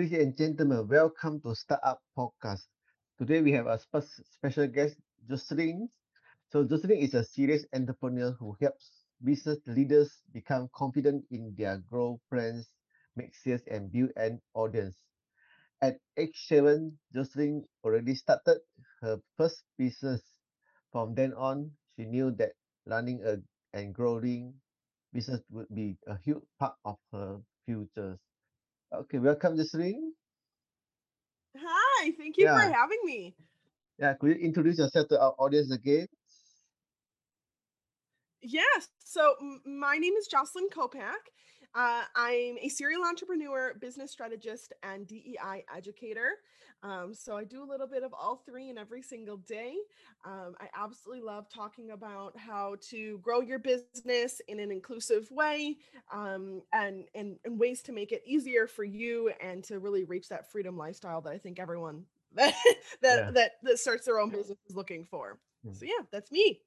Ladies and gentlemen, welcome to Startup Podcast. Today we have a spe- special guest, Jocelyn. So Jocelyn is a serious entrepreneur who helps business leaders become confident in their growth plans, make sales, and build an audience. At age seven, Jocelyn already started her first business. From then on, she knew that running a and growing business would be a huge part of her. Welcome, Jocelyn. Hi, thank you for having me. yeah. Could you introduce yourself to our audience again? Yes, so my name is Jocelyn Kopac. Uh, I'm a serial entrepreneur, business strategist, and DEI educator. Um, so I do a little bit of all three in every single day. Um, I absolutely love talking about how to grow your business in an inclusive way um, and, and, and ways to make it easier for you and to really reach that freedom lifestyle that I think everyone that, that, Yeah. that, that starts their own business is looking for. Mm. So yeah, that's me.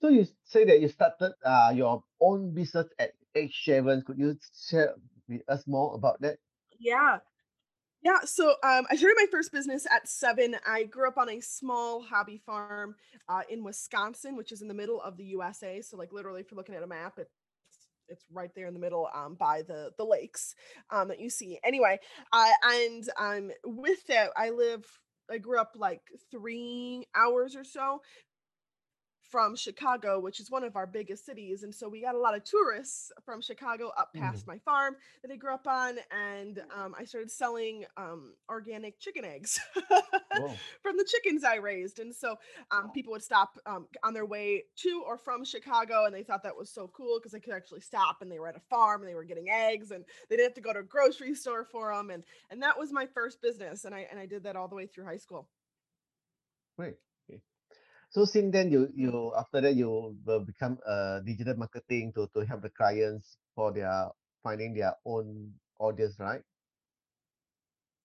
So you say that you started uh, your own business at age seven. Could you share with us more about that? Yeah. Yeah. So um, I started my first business at seven. I grew up on a small hobby farm uh, in Wisconsin, which is in the middle of the USA. So, like, literally, if you're looking at a map, it's it's right there in the middle um, by the the lakes um, that you see. Anyway, uh, and um, with that, I live. I grew up like three hours or so from Chicago, which is one of our biggest cities. And so we got a lot of tourists from Chicago up past my farm that I grew up on. And um, I started selling um, organic chicken eggs from the chickens I raised. And so um, people would stop um, on their way to or from Chicago. And they thought that was so cool because they could actually stop and they were at a farm and they were getting eggs and they didn't have to go to a grocery store for them. And, and that was my first business. And I, and I did that all the way through high school. great. So since then, you you after that you will become a digital marketing to to help the clients for their finding their own audience, right?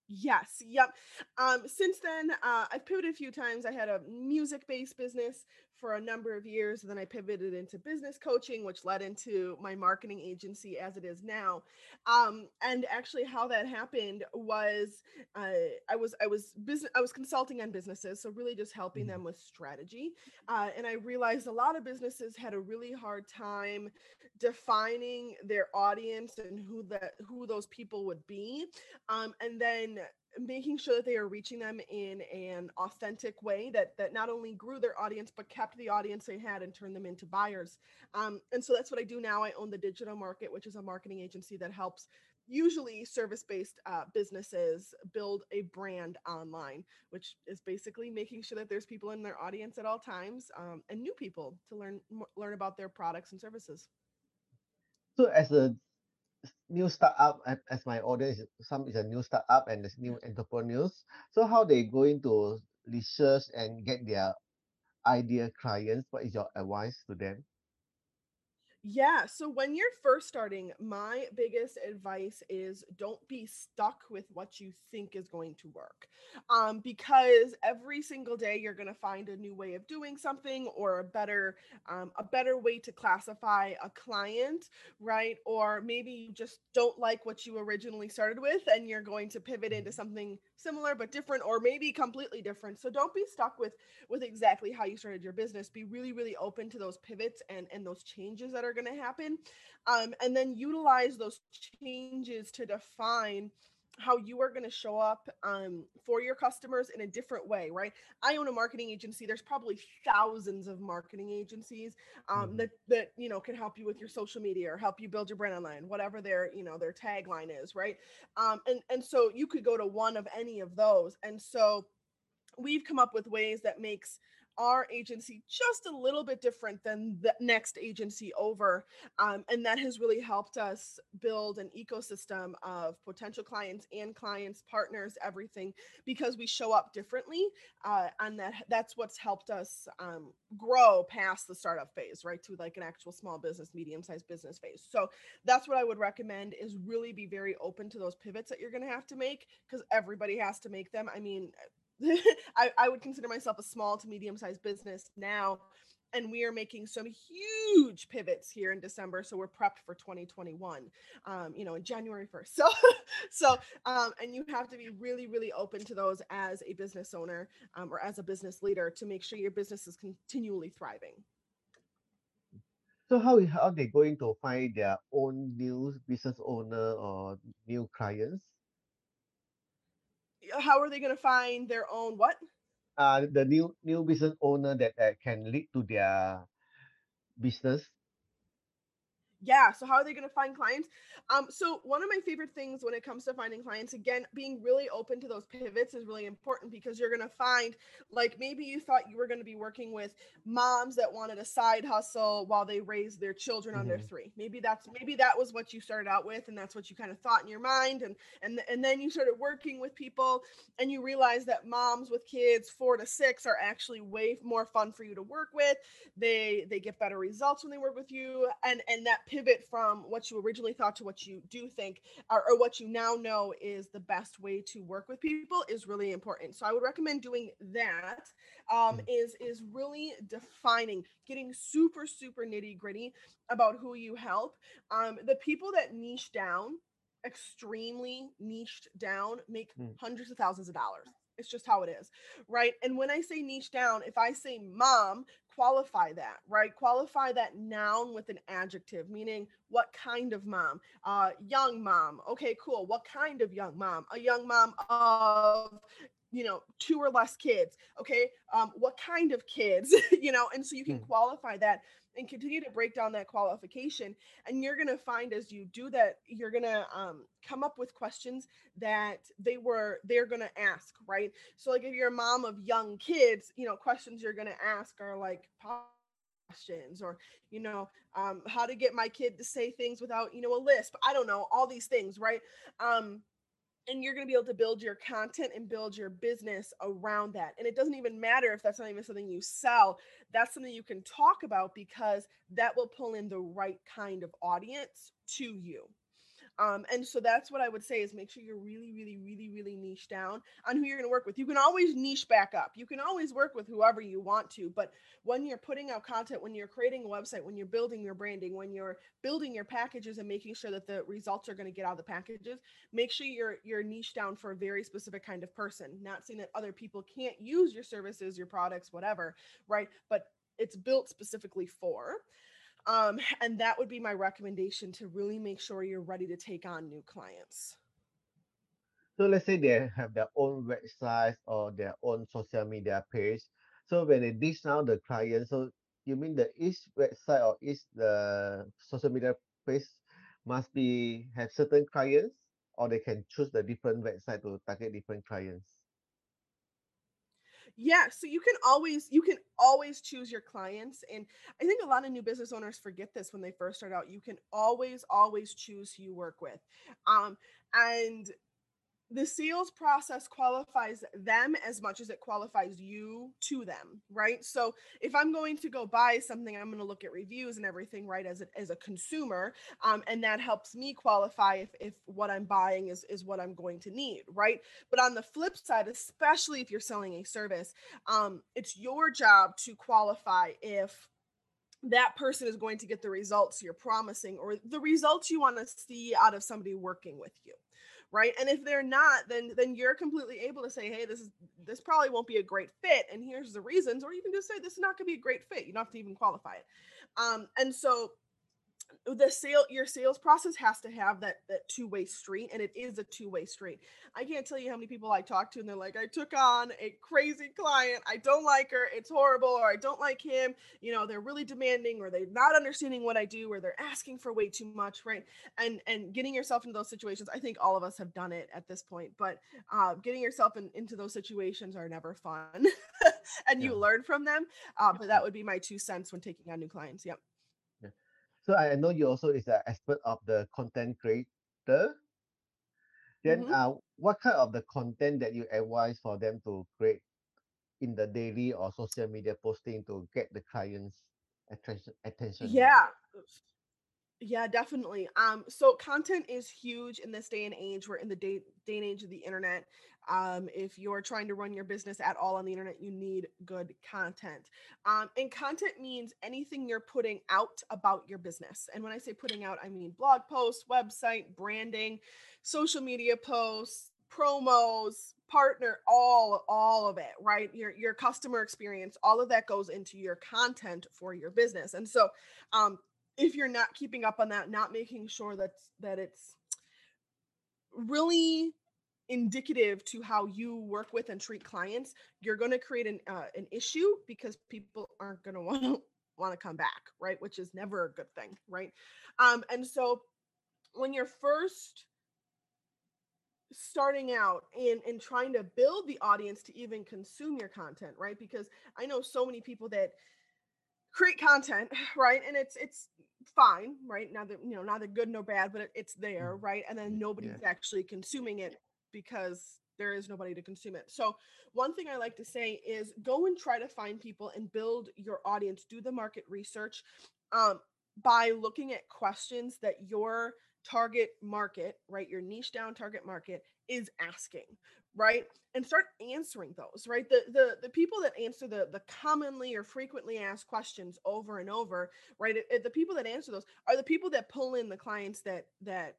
Yes, yep. Um, since then, uh, I've pivoted a few times. I had a music-based business for a number of years, and then I pivoted into business coaching, which led into my marketing agency as it is now. Um, and actually, how that happened was uh, I was I was business I was consulting on businesses, so really just helping Mm. them with strategy. Uh, and I realized a lot of businesses had a really hard time defining their audience and who that who those people would be um, and then making sure that they are reaching them in an authentic way that that not only grew their audience but kept the audience they had and turned them into buyers. Um, and so that's what i do now. I own the digital market which is a marketing agency that helps usually service-based uh, businesses build a brand online which is basically making sure that there's people in their audience at all times um, and new people to learn learn about their products and services. So as a new startup, as my audience, some is a new startup and there's new entrepreneurs. So how they going to research and get their idea clients? What is your advice to them? Yeah. So when you're first starting, my biggest advice is don't be stuck with what you think is going to work. Um, because every single day you're going to find a new way of doing something or a better um, a better way to classify a client, right? Or maybe you just don't like what you originally started with and you're going to pivot into something similar but different or maybe completely different. So don't be stuck with with exactly how you started your business be really really open to those pivots and and those changes that are going to happen um, and then utilize those changes to define how you are going to show up um, for your customers in a different way right? I own a marketing agency. There's probably thousands of marketing agencies um, Mhm. that that you know can help you with your social media or help you build your brand online whatever their you know their tagline is right? Um, and and so you could go to one of any of those. And so we've come up with ways that makes our agency just a little bit different than the next agency over um, and that has really helped us build an ecosystem of potential clients and clients partners everything because we show up differently uh, and that that's what's helped us um, grow past the startup phase right to like an actual small business medium sized business phase. So that's what i would recommend is really be very open to those pivots that you're going to have to make because everybody has to make them. I mean I, I would consider myself a small to medium sized business now and we are making some huge pivots here in December. So we're prepped for 2021, um, you know, in January 1st. So, so, um, and you have to be really, really open to those as a business owner um, or as a business leader to make sure your business is continually thriving. So how how are they going to find their own new business owner or new clients? How are they going to find their own what? Uh, the new new business owner that, that can lead to their business. Yeah. So how are they going to find clients? Um, so one of my favorite things when it comes to finding clients, again, being really open to those pivots is really important because you're going to find like maybe you thought you were going to be working with moms that wanted a side hustle while they raised their children under Mm-hmm. three. Maybe that's maybe that was what you started out with, and that's what you kind of thought in your mind, and and and then you started working with people, and you realize that moms with kids four to six are actually way more fun for you to work with. They they get better results when they work with you, and and that pivot from what you originally thought to what you do think or, or what you now know is the best way to work with people is really important. So I would recommend doing that. Um, Mm. is is really defining, getting super super nitty gritty about who you help. Um, the people that niche down, extremely niched down, make Mm. hundreds of thousands of dollars. It's just how it is, right? And when I say niche down, if I say mom, qualify that, right? Qualify that noun with an adjective, meaning what kind of mom? Uh, young mom. Okay, cool. What kind of young mom? A young mom of you know two or less kids okay? Um what kind of kids you know? And so you can Mm. qualify that and continue to break down that qualification and you're going to find as you do that you're going to um, come up with questions that they were they're going to ask right? So like if you're a mom of young kids you know questions you're going to ask are like questions or you know um, how to get my kid to say things without you know a lisp i don't know all these things right? Um, and you're going to be able to build your content and build your business around that. And it doesn't even matter if that's not even something you sell that's something you can talk about because that will pull in the right kind of audience to you um, and so that's what I would say is make sure you're really, really, really, really niche down on who you're going to work with. You can always niche back up. You can always work with whoever you want to, but when you're putting out content, when you're creating a website, when you're building your branding, when you're building your packages and making sure that the results are going to get out of the packages, make sure you're you're niche down for a very specific kind of person. Not saying that other people can't use your services, your products, whatever, right? But it's built specifically for. Um, and that would be my recommendation to really make sure you're ready to take on new clients. So let's say they have their own website or their own social media page. So when they dish out the client, so you mean the each website or each the social media page must be have certain clients, or they can choose the different website to target different clients. Yeah, so you can always you can always choose your clients and I think a lot of new business owners forget this when they first start out. You can always always choose who you work with. Um and the sales process qualifies them as much as it qualifies you to them right? So if i'm going to go buy something i'm going to look at reviews and everything right as a, as a consumer um, and that helps me qualify if, if what i'm buying is, is what i'm going to need right? But on the flip side especially if you're selling a service um, it's your job to qualify if that person is going to get the results you're promising or the results you want to see out of somebody working with you right? And if they're not then then you're completely able to say hey this is this probably won't be a great fit and here's the reasons or you can just say this is not going to be a great fit you don't have to even qualify it. Um and so the sale your sales process has to have that that two-way street and it is a two-way street. I can't tell you how many people i talk to and they're like i took on a crazy client. I don't like her. It's horrible or i don't like him. You know they're really demanding or they're not understanding what i do or they're asking for way too much right? And and getting yourself into those situations i think all of us have done it at this point but uh, getting yourself in, into those situations are never fun and you learn from them uh, but that would be my two cents when taking on new clients yep. Yeah. So I know you also is an expert of the content creator. Then hmm uh, what kind of the content that you advise for them to create in the daily or social media posting to get the clients attention attention? Yeah. yeah Yeah, definitely. Um, so content is huge in this day and age. We're in the day day and age of the internet. Um, if you're trying to run your business at all on the internet, you need good content. Um, and content means anything you're putting out about your business. And when I say putting out, I mean blog posts, website, branding, social media posts, promos, partner, all all of it, right? Your your customer experience, all of that goes into your content for your business. And so um if you're not keeping up on that, not making sure that that it's really indicative to how you work with and treat clients, you're going to create an uh, an issue because people aren't going to want to want to come back, right? Which is never a good thing, right? Um, and so when you're first starting out and and trying to build the audience to even consume your content, right? Because I know so many people that create content, right? And it's it's fine, right? Neither you know neither good nor bad, but it, it's there, right? And then nobody's Yeah. actually consuming it because there is nobody to consume it. So one thing I like to say is go and try to find people and build your audience. Do the market research um, by looking at questions that your target market, right, your niche down target market is asking, right? And start answering those, right? The the the people that answer the the commonly or frequently asked questions over and over, right? it- it- the people that answer those are the people that pull in the clients that that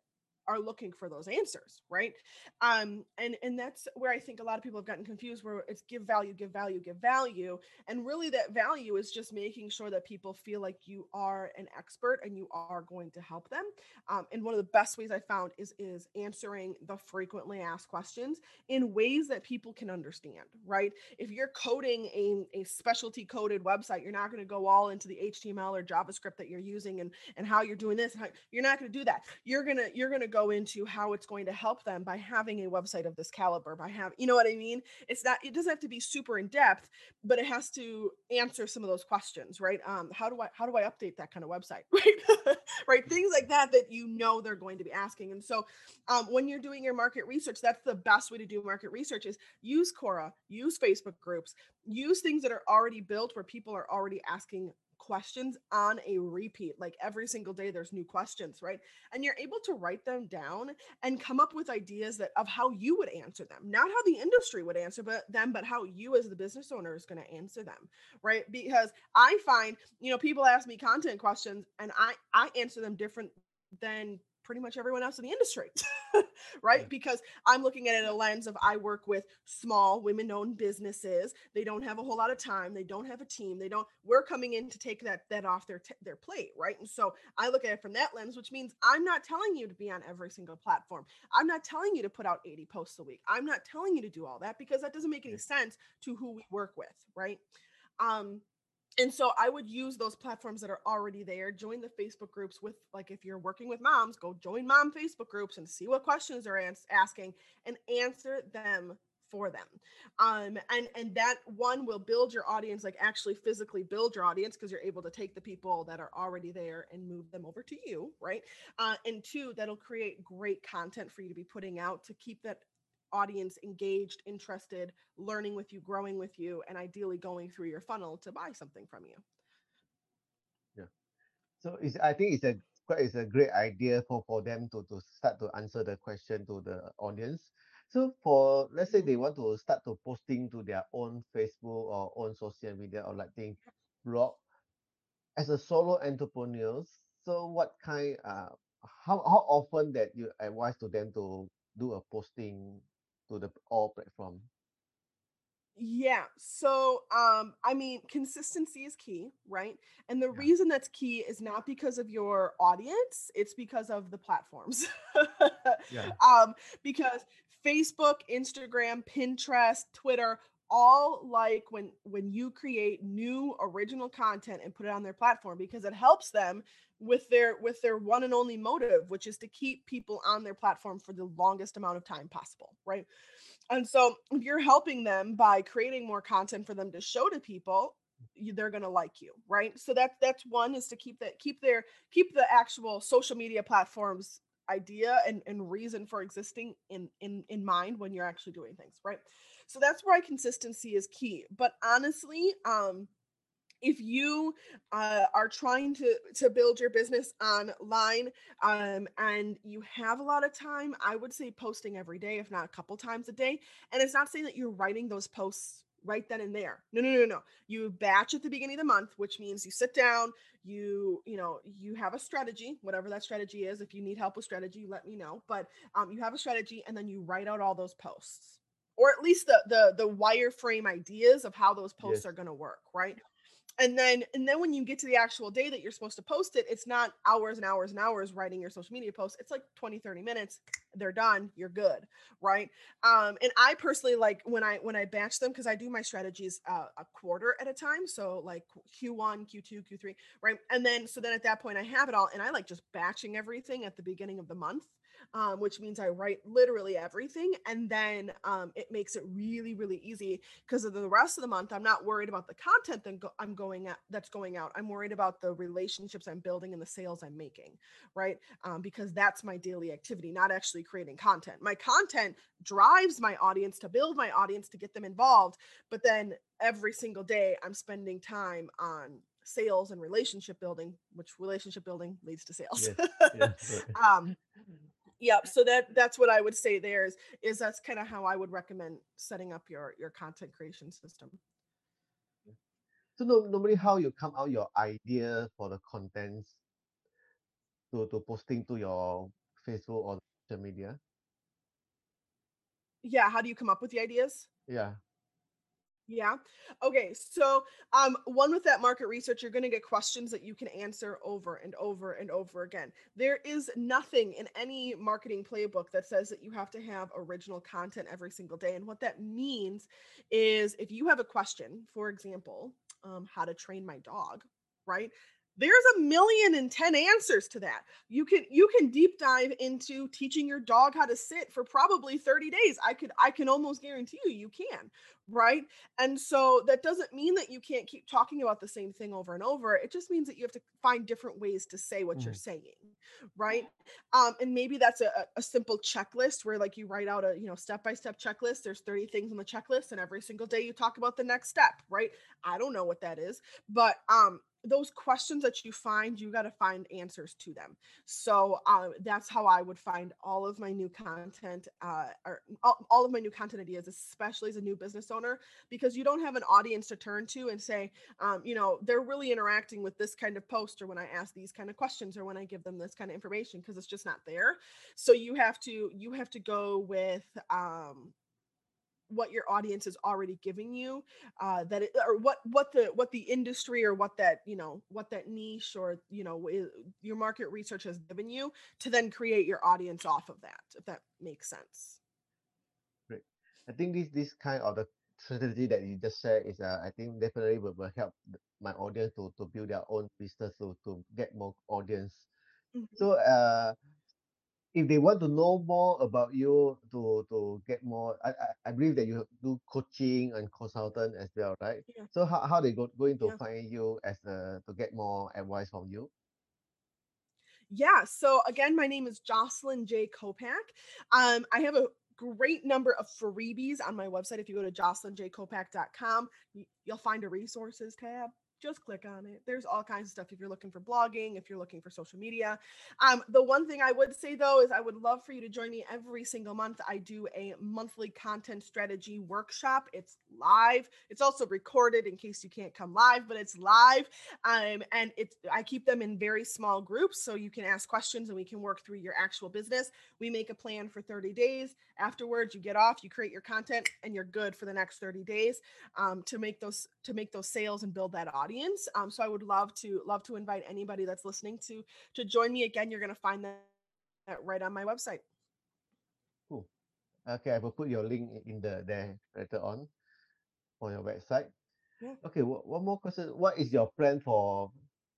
are looking for those answers right? Um and and that's where i think a lot of people have gotten confused where it's give value give value give value and really that value is just making sure that people feel like you are an expert and you are going to help them. Um, and one of the best ways i found is is answering the frequently asked questions in ways that people can understand right? If you're coding a, a specialty coded website you're not going to go all into the html or javascript that you're using and and how you're doing this how, you're not going to do that. You're going to you're going to go into how it's going to help them by having a website of this caliber by having you know what i mean? It's not it doesn't have to be super in depth but it has to answer some of those questions right? Um how do i how do i update that kind of website right? Right? Things like that that you know they're going to be asking and so um, when you're doing your market research that's the best way to do market research is use quora use facebook groups use things that are already built where people are already asking questions on a repeat like every single day there's new questions right? And you're able to write them down and come up with ideas that of how you would answer them not how the industry would answer but them but how you as the business owner is going to answer them right? Because i find you know people ask me content questions and i i answer them different than pretty much everyone else in the industry right? Yeah. because i'm looking at it in a lens of i work with small women owned businesses. They don't have a whole lot of time. They don't have a team. They don't we're coming in to take that that off their t- their plate right? And so i look at it from that lens which means i'm not telling you to be on every single platform. I'm not telling you to put out 80 posts a week. I'm not telling you to do all that because that doesn't make any sense to who we work with right? Um and so i would use those platforms that are already there join the facebook groups with like if you're working with moms go join mom facebook groups and see what questions they're ans- asking and answer them for them. Um and and that one will build your audience like actually physically build your audience because you're able to take the people that are already there and move them over to you right? Uh and two that'll create great content for you to be putting out to keep that audience engaged interested learning with you growing with you and ideally going through your funnel to buy something from you Yeah. So it's I think it's a quite it's a great idea for for them to to start to answer the question to the audience. So for let's say Mhm. they want to start to posting to their own Facebook or own social media or like thing blog as a solo entrepreneurs. So what kind uh how how often that you advise to them to do a posting to the all platform? Yeah. So, um, I mean, consistency is key, right? And the Yeah. reason that's key is not because of your audience, it's because of the platforms. Yeah. um, because Facebook, Instagram, Pinterest, Twitter, all like when when you create new original content and put it on their platform because it helps them with their with their one and only motive, which is to keep people on their platform for the longest amount of time possible, right? And so if you're helping them by creating more content for them to show to people, you, they're going to like you, right? So that's that's one is to keep that keep their keep the actual social media platforms idea and, and reason for existing in in in mind when you're actually doing things, right? So that's why consistency is key. But honestly, um if you uh, are trying to to build your business online um, and you have a lot of time i would say posting every day if not a couple times a day and it's not saying that you're writing those posts right then and there. No no no no. You batch at the beginning of the month which means you sit down you you know you have a strategy whatever that strategy is. If you need help with strategy let me know but um, you have a strategy and then you write out all those posts or at least the the the wireframe ideas of how those posts Yes. are going to work right? And then and then when you get to the actual day that you're supposed to post it it's not hours and hours and hours writing your social media posts it's like 20 30 minutes they're done you're good right? Um and i personally like when i when i batch them because i do my strategies uh, a quarter at a time so like q1 q2 q3 right? And then so then at that point i have it all and i like just batching everything at the beginning of the month um, which means I write literally everything. And then um, it makes it really, really easy because of the rest of the month, I'm not worried about the content that go- I'm going at that's going out. I'm worried about the relationships I'm building and the sales I'm making, right? Um, because that's my daily activity, not actually creating content. My content drives my audience to build my audience to get them involved. But then every single day, I'm spending time on sales and relationship building, which relationship building leads to sales. Yes. Yes. Right. um, Yep. So that that's what I would say there is is that's kind of how I would recommend setting up your your content creation system. So no, normally how you come out your idea for the contents to, to posting to your Facebook or social media? Yeah, how do you come up with the ideas? Yeah. Yeah. Okay. So, um, one with that market research, you're going to get questions that you can answer over and over and over again. There is nothing in any marketing playbook that says that you have to have original content every single day. And what that means is if you have a question, for example, um, how to train my dog, right? There's a million and ten answers to that. You can you can deep dive into teaching your dog how to sit for probably 30 days. I could I can almost guarantee you you can, right? And so that doesn't mean that you can't keep talking about the same thing over and over. It just means that you have to find different ways to say what you're Mm. saying, right? Um, and maybe that's a, a a simple checklist where like you write out a you know step-by-step checklist. There's 30 things on the checklist, and every single day you talk about the next step, right? I don't know what that is, but um those questions that you find, you got to find answers to them. So uh, that's how I would find all of my new content, uh, or all, all of my new content ideas, especially as a new business owner, because you don't have an audience to turn to and say, um, you know, they're really interacting with this kind of post, or when I ask these kind of questions, or when I give them this kind of information, because it's just not there. So you have to you have to go with um, what your audience is already giving you uh that it, or what what the what the industry or what that you know what that niche or you know your market research has given you to then create your audience off of that if that makes sense Great. I think this this kind of the strategy that you just shared is uh, I think definitely will, will help my audience to, to build their own business to, to get more audience. Mhm. So uh if they want to know more about you to to get more I, I, I believe that you do coaching and consultant as well, right? yeah So how, how they go, going to yeah find you as uh, to get more advice from you? Yeah. So again, my name is Jocelyn J. Kopac. Um, I have a great number of freebies on my website. If you go to jocelynjkopac.com, you'll find a resources tab. Just click on it. There's all kinds of stuff if you're looking for blogging, if you're looking for social media. Um, the one thing I would say though is I would love for you to join me every single month. I do a monthly content strategy workshop. It's live. It's also recorded in case you can't come live, but it's live um, and it's I keep them in very small groups so you can ask questions and we can work through your actual business. We make a plan for 30 days. Afterwards, you get off, you create your content, and you're good for the next 30 days um, to make those to make those sales and build that audience. Um, so I would love to love to invite anybody that's listening to to join me again. You're gonna find that right on my website. Cool. Okay, I will put your link in the there later on on your website. Yeah. Okay, wha- one more question. What is your plan for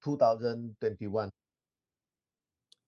2021?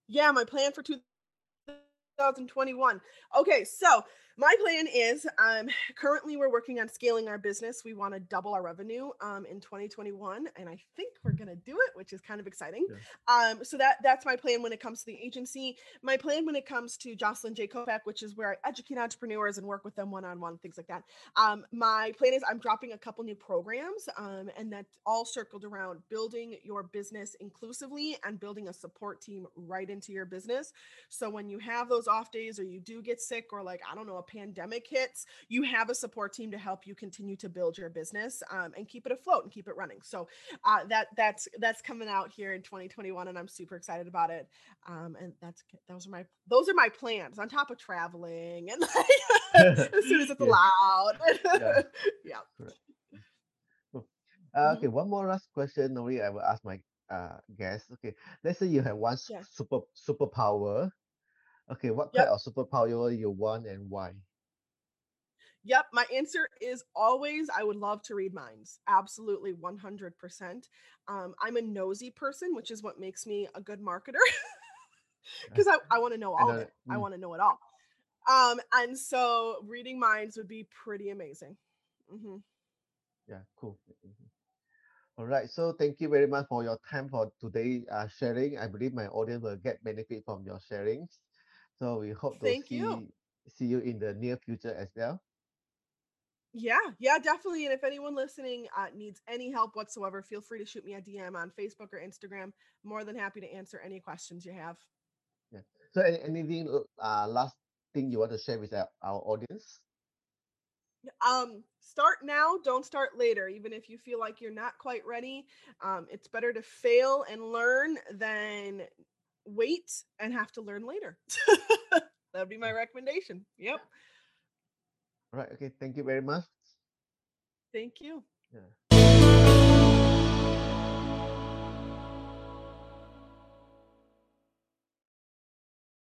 Yeah, my plan for 2021. Okay, so my plan is um currently we're working on scaling our business. We want to double our revenue um in 2021 and I think we're going to do it, which is kind of exciting. Yeah. Um so that that's my plan when it comes to the agency. My plan when it comes to Jocelyn J. Kopac, which is where I educate entrepreneurs and work with them one-on-one things like that. Um my plan is I'm dropping a couple new programs um and that all circled around building your business inclusively and building a support team right into your business. So when you have those off days or you do get sick or like I don't know a pandemic hits, you have a support team to help you continue to build your business um, and keep it afloat and keep it running. So uh, that that's that's coming out here in 2021, and I'm super excited about it. Um, and that's those are my those are my plans on top of traveling and like, as soon as it's yeah. allowed. Yeah. yeah. Cool. Uh, okay, one more last question. Normally, I will ask my uh guests. Okay, let's say you have one Yeah. super superpower. Okay, what kind of superpower you want and why? Yep. My answer is always I would love to read minds. Absolutely 100%. Um, I'm a nosy person, which is what makes me a good marketer Uh, because I, I want to know I all of know. it. I Mm, want to know it all. Um, and so reading minds would be pretty amazing. hmm yeah, cool. Mhm. All right. So thank you very much for your time for today uh, sharing. I believe my audience will get benefit from your sharings. So we hope to Thank you. see see you in the near future as well. Yeah, yeah, definitely. And if anyone listening uh, needs any help whatsoever, feel free to shoot me a DM on Facebook or Instagram. More than happy to answer any questions you have. Yeah. So any, anything uh last thing you want to share with our, our audience? Um, start now, don't start later. Even if you feel like you're not quite ready, um, it's better to fail and learn than wait and have to learn later. That'd be my recommendation. Yep. All right. Okay. Thank you very much. Thank you. Yeah.